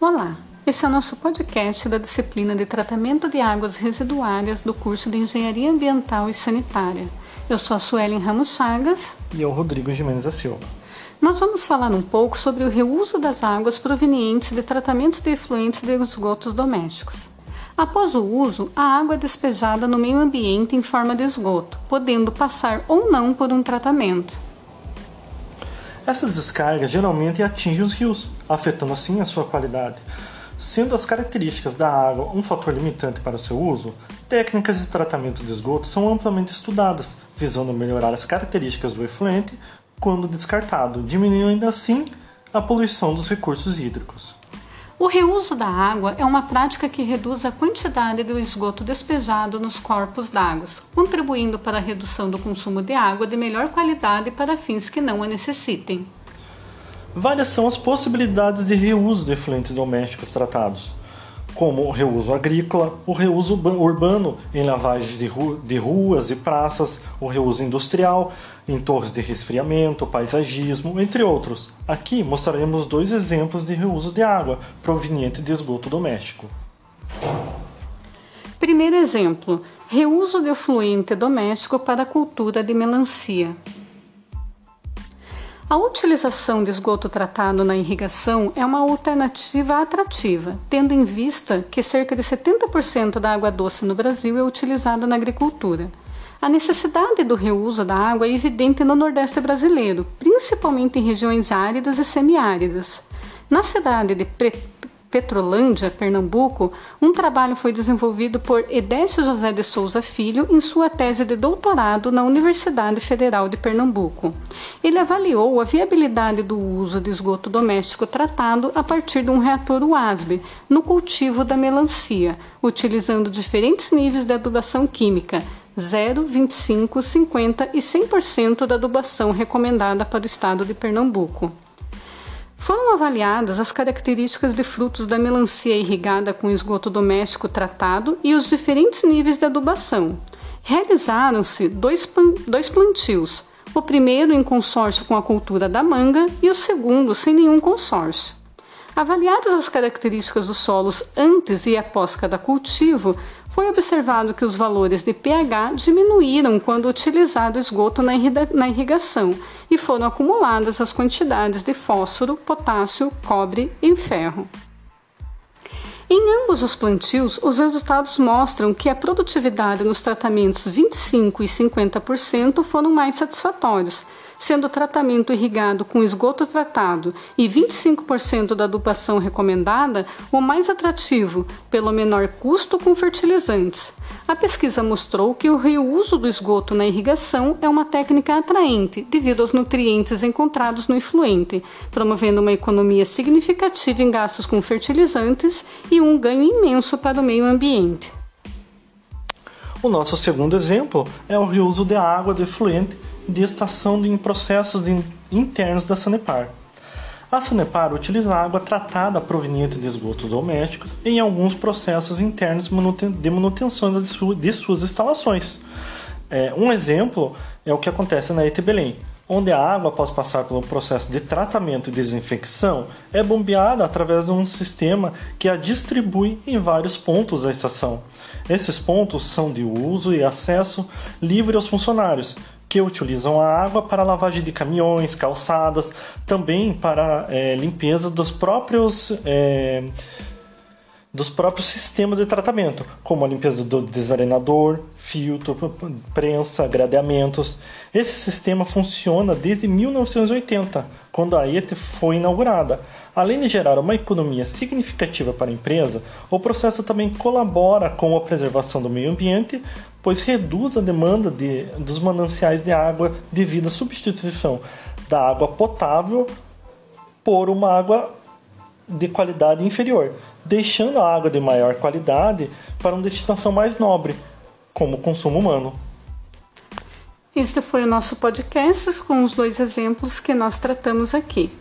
Olá, esse é o nosso podcast da disciplina de Tratamento de Águas Residuárias do curso de Engenharia Ambiental e Sanitária. Eu sou a Suelen Ramos Chagas. E eu, Rodrigo Gimenez da Silva. Nós vamos falar um pouco sobre o reuso das águas provenientes de tratamentos de efluentes de esgotos domésticos. Após o uso, a água é despejada no meio ambiente em forma de esgoto, podendo passar ou não por um tratamento. Essa descarga geralmente atinge os rios, afetando assim a sua qualidade. Sendo as características da água um fator limitante para seu uso, técnicas de tratamento de esgoto são amplamente estudadas, visando melhorar as características do efluente quando descartado, diminuindo assim a poluição dos recursos hídricos. O reuso da água é uma prática que reduz a quantidade do esgoto despejado nos corpos d'água, contribuindo para a redução do consumo de água de melhor qualidade para fins que não a necessitem. Várias são as possibilidades de reuso de efluentes domésticos tratados como o reuso agrícola, o reuso urbano em lavagens de, ru de ruas e praças, o reuso industrial em torres de resfriamento, paisagismo, entre outros. Aqui mostraremos dois exemplos de reuso de água proveniente de esgoto doméstico. Primeiro exemplo: reuso de efluente doméstico para a cultura de melancia. A utilização de esgoto tratado na irrigação é uma alternativa atrativa, tendo em vista que cerca de 70% da água doce no Brasil é utilizada na agricultura. A necessidade do reuso da água é evidente no Nordeste brasileiro, principalmente em regiões áridas e semiáridas. Na cidade de Petrolândia, Pernambuco, um trabalho foi desenvolvido por Edécio José de Souza Filho em sua tese de doutorado na Universidade Federal de Pernambuco. Ele avaliou a viabilidade do uso de esgoto doméstico tratado a partir de um reator UASB no cultivo da melancia, utilizando diferentes níveis de adubação química, 0, 25, 50 e 100% da adubação recomendada para o estado de Pernambuco. Foram avaliadas as características de frutos da melancia irrigada com esgoto doméstico tratado e os diferentes níveis de adubação. Realizaram-se dois, dois plantios, o primeiro em consórcio com a cultura da manga e o segundo sem nenhum consórcio. Avaliadas as características dos solos antes e após cada cultivo, foi observado que os valores de pH diminuíram quando utilizado esgoto na irrigação e foram acumuladas as quantidades de fósforo, potássio, cobre e ferro. Em ambos os plantios, os resultados mostram que a produtividade nos tratamentos 25% e 50% foram mais satisfatórios, sendo o tratamento irrigado com esgoto tratado e 25% da adubação recomendada o mais atrativo, pelo menor custo com fertilizantes. A pesquisa mostrou que o reuso do esgoto na irrigação é uma técnica atraente devido aos nutrientes encontrados no efluente, promovendo uma economia significativa em gastos com fertilizantes e um ganho imenso para o meio ambiente. O nosso segundo exemplo é o reuso de água do efluente de estação em processos internos da Sanepar. A Sanepar utiliza água tratada proveniente de esgotos domésticos em alguns processos internos de manutenção de suas instalações. É, um exemplo é o que acontece na ET Belém, onde a água, após passar pelo processo de tratamento e desinfecção, é bombeada através de um sistema que a distribui em vários pontos da estação. Esses pontos são de uso e acesso livre aos funcionários, que utilizam a água para lavagem de caminhões, calçadas, também para é, limpeza dos próprios é, dos próprios sistemas de tratamento, como a limpeza do desarenador, filtro, prensa, gradeamentos. Esse sistema funciona desde 1980, quando a ET foi inaugurada. Além de gerar uma economia significativa para a empresa, o processo também colabora com a preservação do meio ambiente, pois reduz a demanda de, dos mananciais de água devido à substituição da água potável por uma água de qualidade inferior, deixando a água de maior qualidade para uma destinação mais nobre, como o consumo humano. Este foi o nosso podcast com os dois exemplos que nós tratamos aqui.